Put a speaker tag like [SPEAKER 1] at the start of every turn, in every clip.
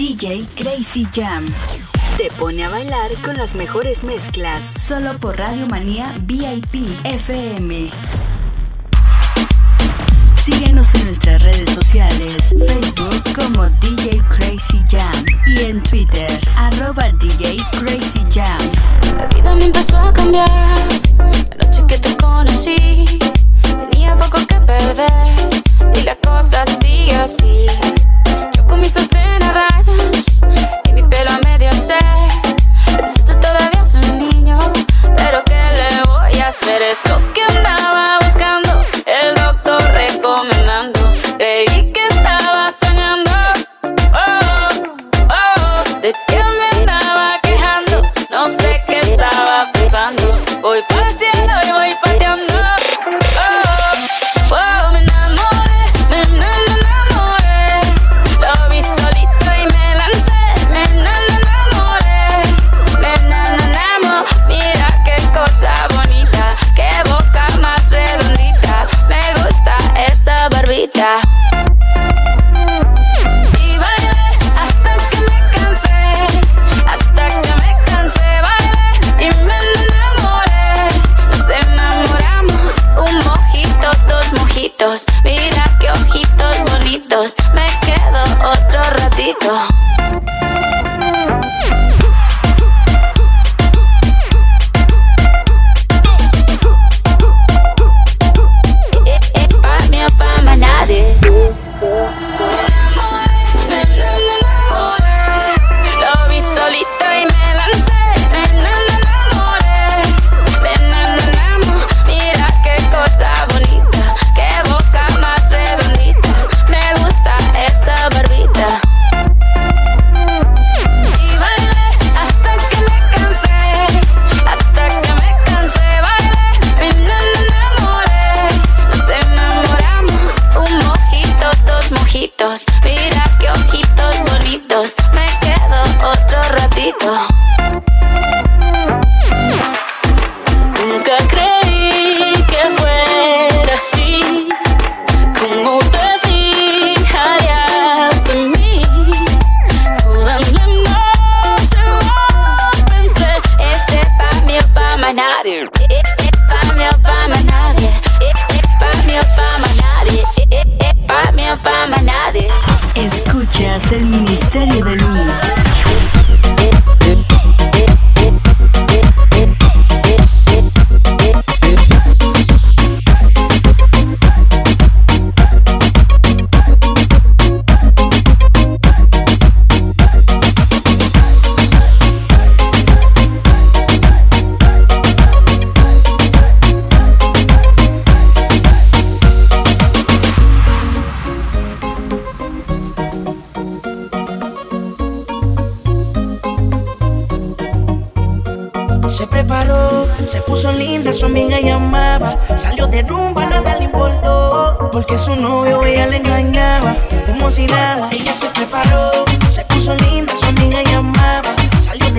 [SPEAKER 1] DJ Crazy Jam. Te pone a bailar con las mejores mezclas, solo por Radio Manía VIP FM. Síguenos en nuestras redes sociales, Facebook como DJ Crazy Jam y en Twitter, arroba DJ Crazy Jam.
[SPEAKER 2] La vida me empezó a cambiar, la noche que te conocí, tenía poco que perder y la cosa sigue así con mis sostén a rayas y mi pelo a medio se. Insisto, todavía soy un niño, pero ¿qué le voy a hacer? Esto que andaba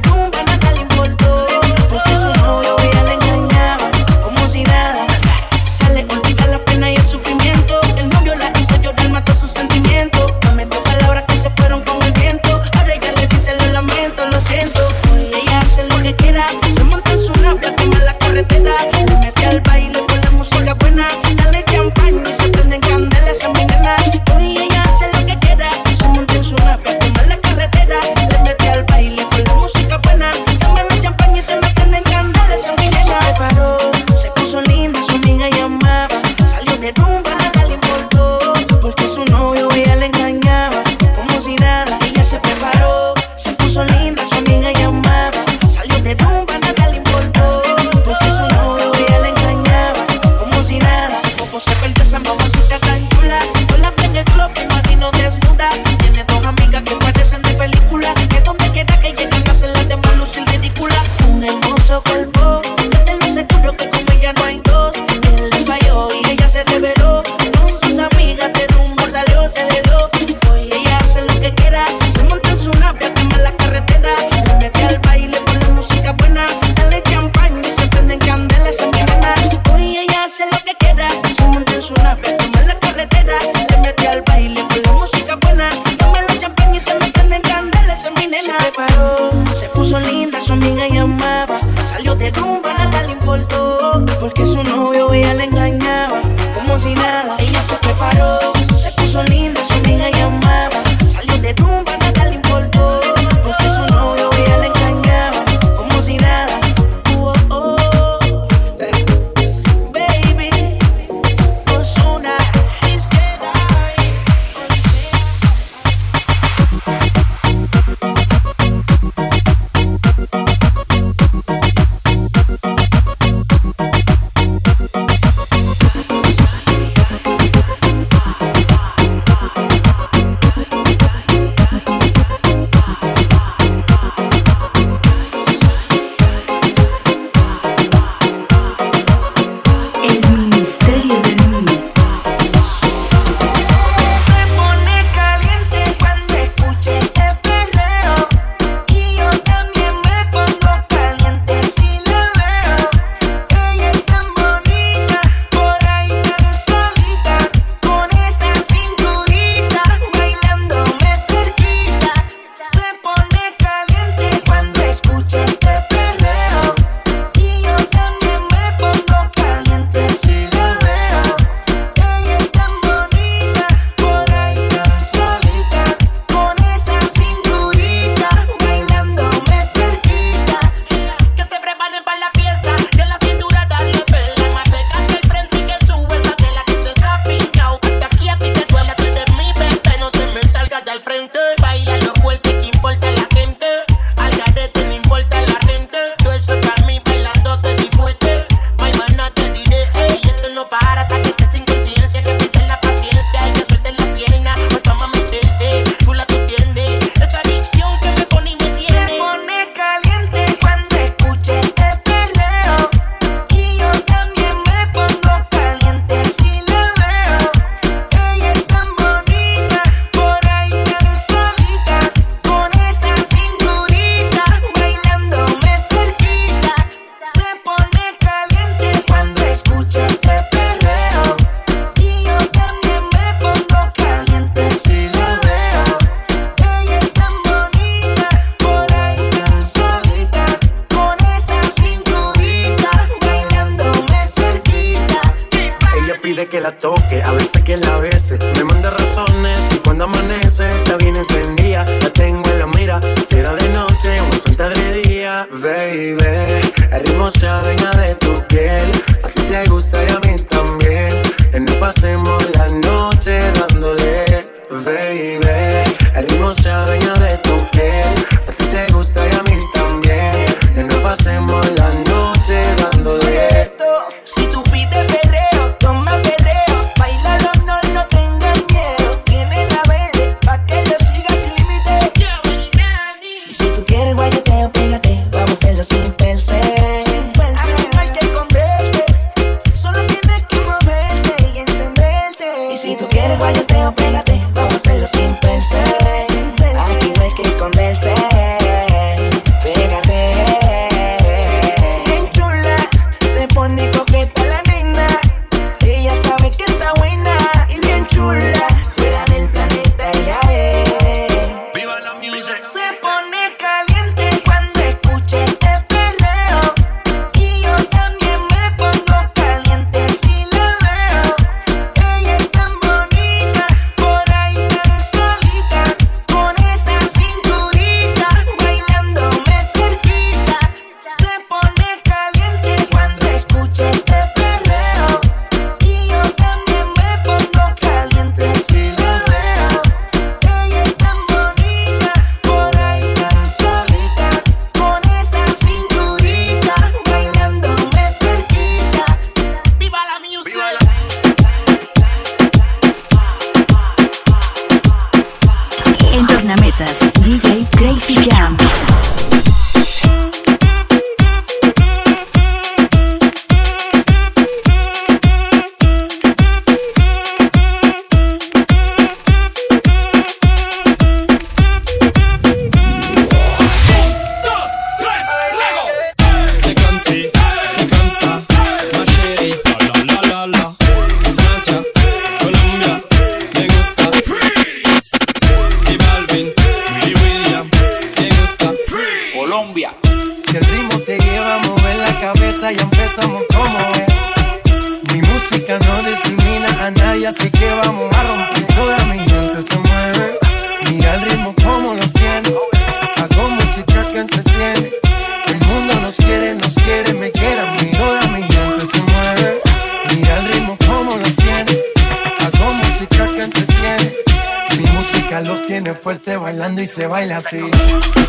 [SPEAKER 2] de.
[SPEAKER 3] Ritmo se adueña y se
[SPEAKER 4] baila así.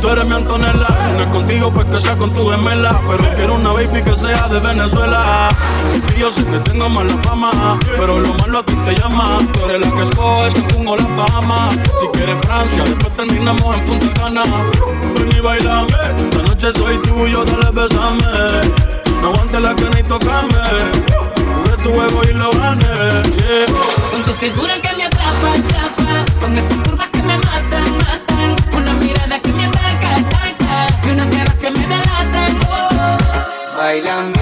[SPEAKER 5] Tú eres mi Antonella, no es contigo pues que sea con tu gemela. Pero quiero una baby que sea de Venezuela. Y yo sé que tengo mala fama, pero lo malo a ti te llama. Tú eres la que escoges Cancún o las Bahamas. Si quieres Francia, después terminamos en Punta Cana. Ven y bailame, la noche soy tuyo, dale besame. No aguante la que ni tocame. Tu huevo y lo gané. Yeah.
[SPEAKER 6] Con tu figura que me atrapa, atrapa, con esa curva
[SPEAKER 7] Bailame,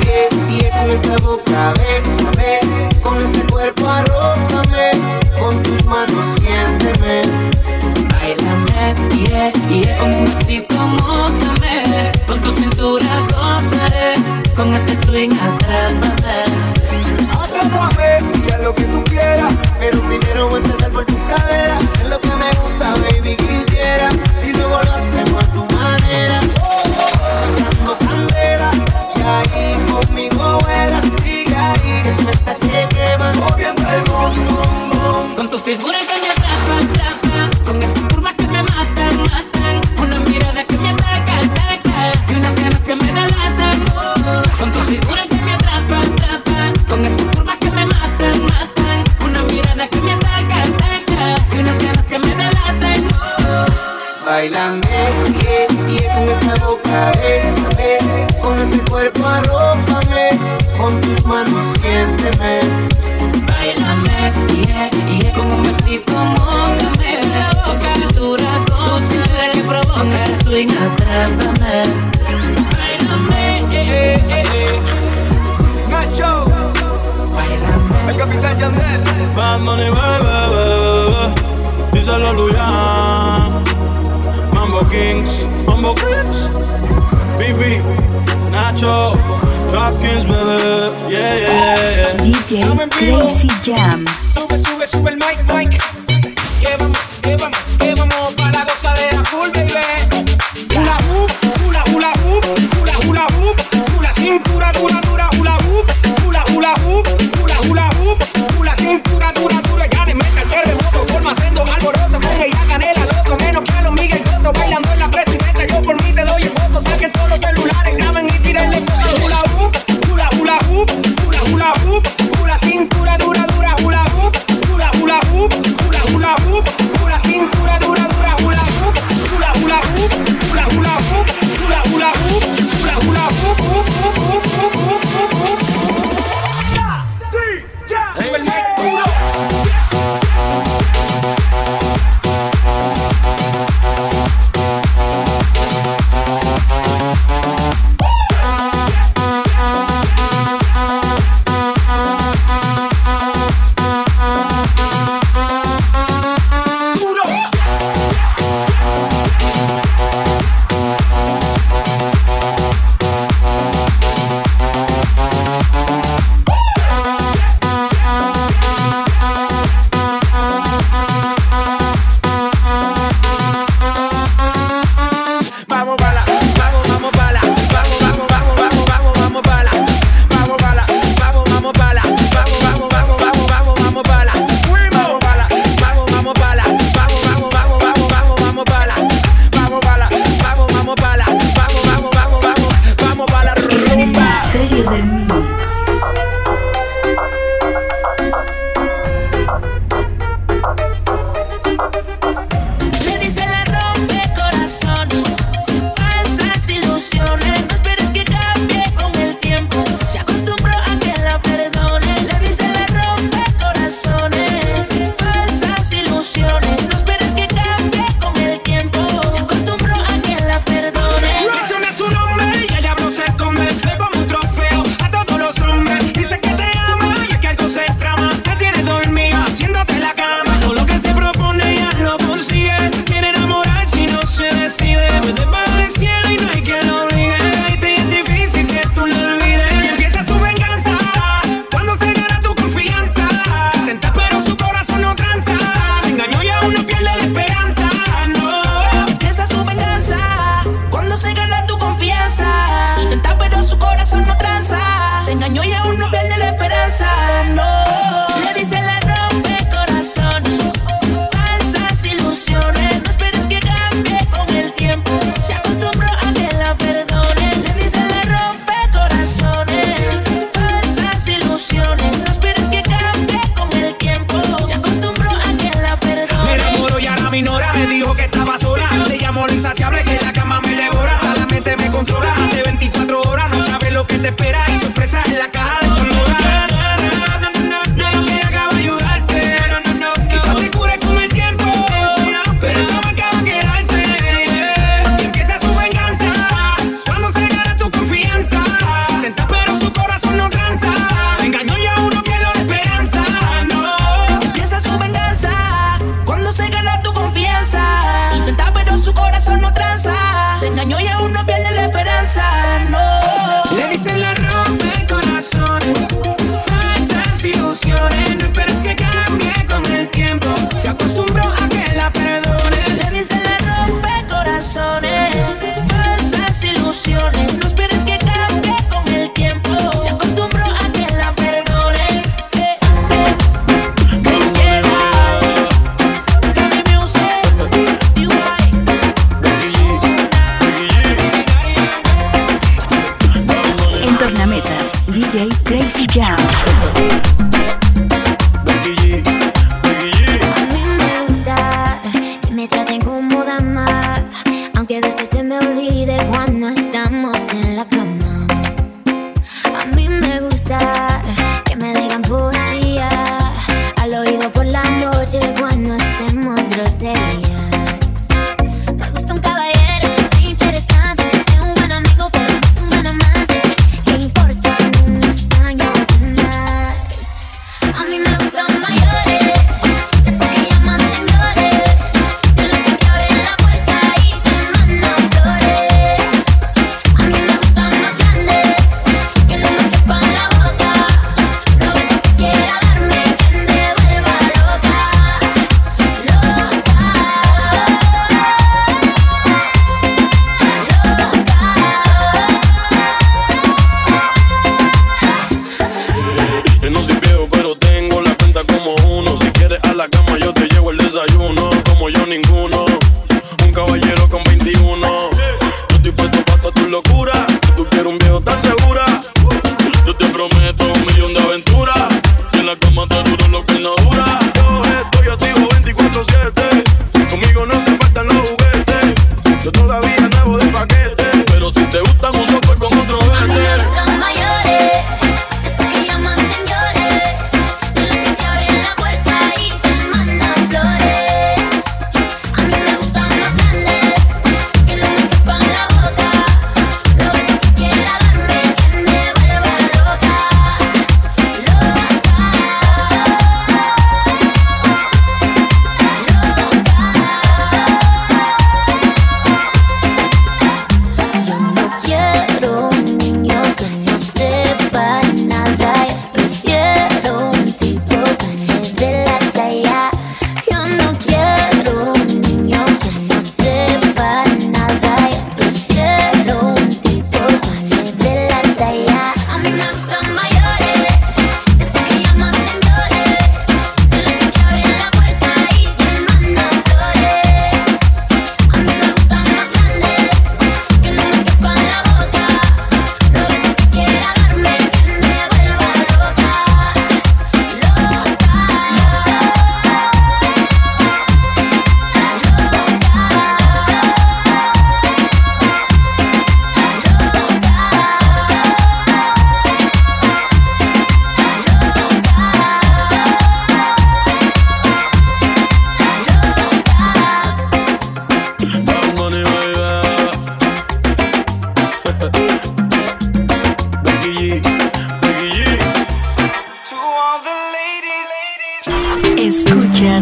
[SPEAKER 7] pie, pie con esa boca, bésame. Con ese cuerpo arrójame Con tus manos siénteme.
[SPEAKER 6] Bailame, pie, pie con un besito mojame Con tu cintura gozaré Con ese swing atrápame.
[SPEAKER 7] Bailame, yeah, yeah, con esa boca, bésame Con ese cuerpo arrópame Con tus manos siénteme.
[SPEAKER 6] Bailame, yeah, yeah, con un besito mojame Con tu cintura, con cintura que provoca ese swing atrápame. Bailame, yeah, yeah.
[SPEAKER 4] Nacho.
[SPEAKER 6] Bailame
[SPEAKER 4] El Capitán Yandel.
[SPEAKER 5] Bad Money, bebé, bebé Díselo a Mambo Kings, Mambo Kings, BV, Nacho, Dropkins, yeah, yeah, yeah.
[SPEAKER 1] DJ Jam.
[SPEAKER 8] Sube, sube, sube el mic, mic.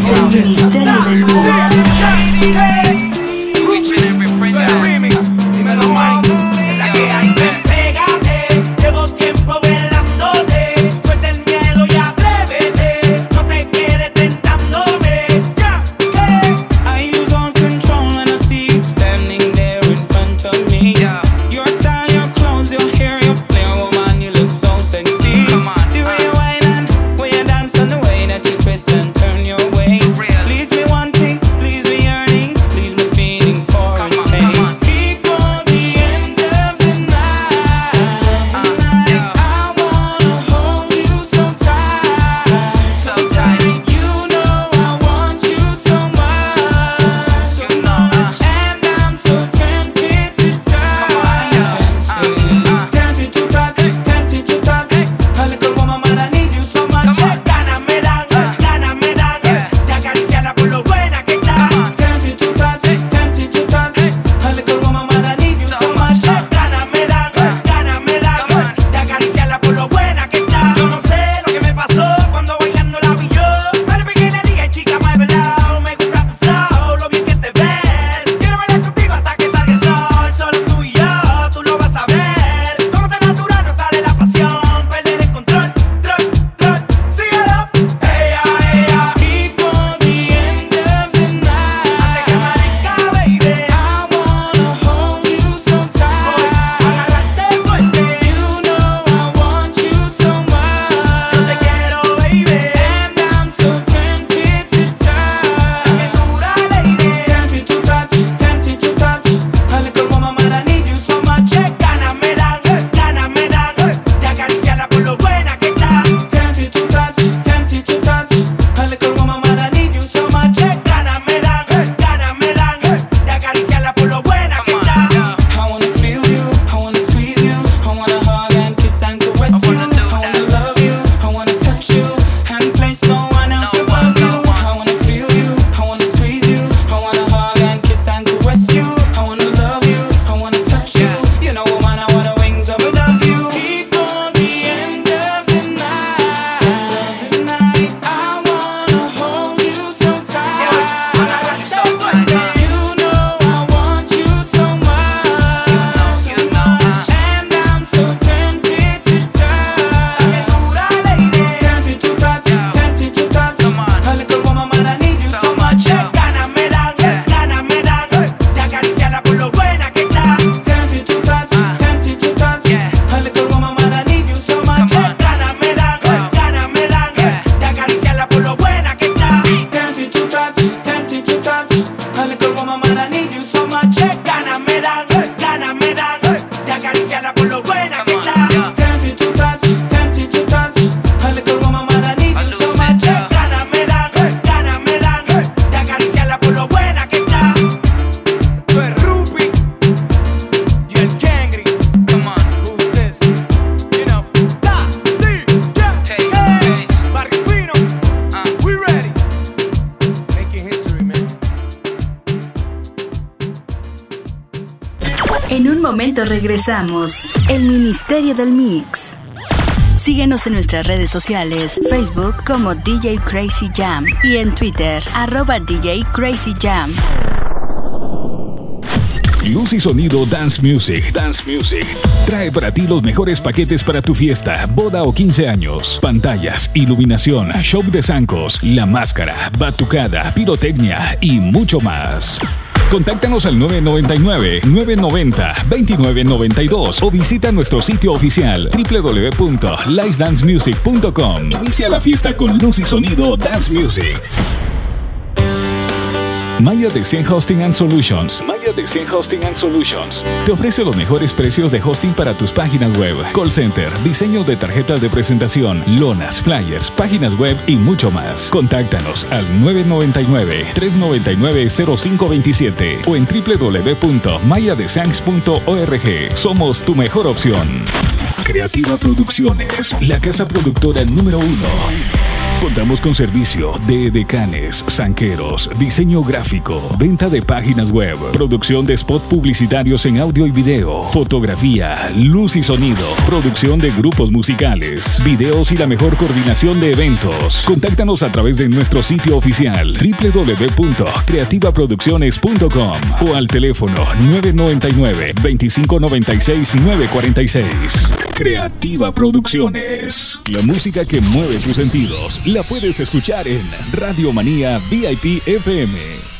[SPEAKER 9] Standing, me, the little
[SPEAKER 1] momento regresamos. El Ministerio del Mix. Síguenos en nuestras redes sociales, Facebook como DJ Crazy Jam y en Twitter, arroba DJ Crazy Jam.
[SPEAKER 10] Luz y sonido Dance Music. Dance Music. Trae para ti los mejores paquetes para tu fiesta, boda o 15 años. Pantallas, iluminación, show de zancos, la máscara, batucada, pirotecnia y mucho más. Contáctanos al 999-990-2992 o visita nuestro sitio oficial www.licedancemusic.com. Inicia la fiesta con luz y sonido Dance Music. Maya de 100 Hosting Solutions. Maya de 100 Hosting Solutions. Te ofrece los mejores precios de hosting para tus páginas web, call center, diseño de tarjetas de presentación, lonas, flyers, páginas web y mucho más. Contáctanos al 999-399-0527 o en www.mayadesangs.org. Somos tu mejor opción. Creativa Producciones, la casa productora número uno. Contamos con servicio de decanes, zanqueros, diseño gráfico, venta de páginas web, producción de spot publicitarios en audio y video, fotografía, luz y sonido, producción de grupos musicales, videos y la mejor coordinación de eventos. Contáctanos a través de nuestro sitio oficial www.creativaproducciones.com o al teléfono 999 2596 946. Creativa Producciones. La música que mueve tus sentidos la puedes escuchar en Radio Manía VIP FM.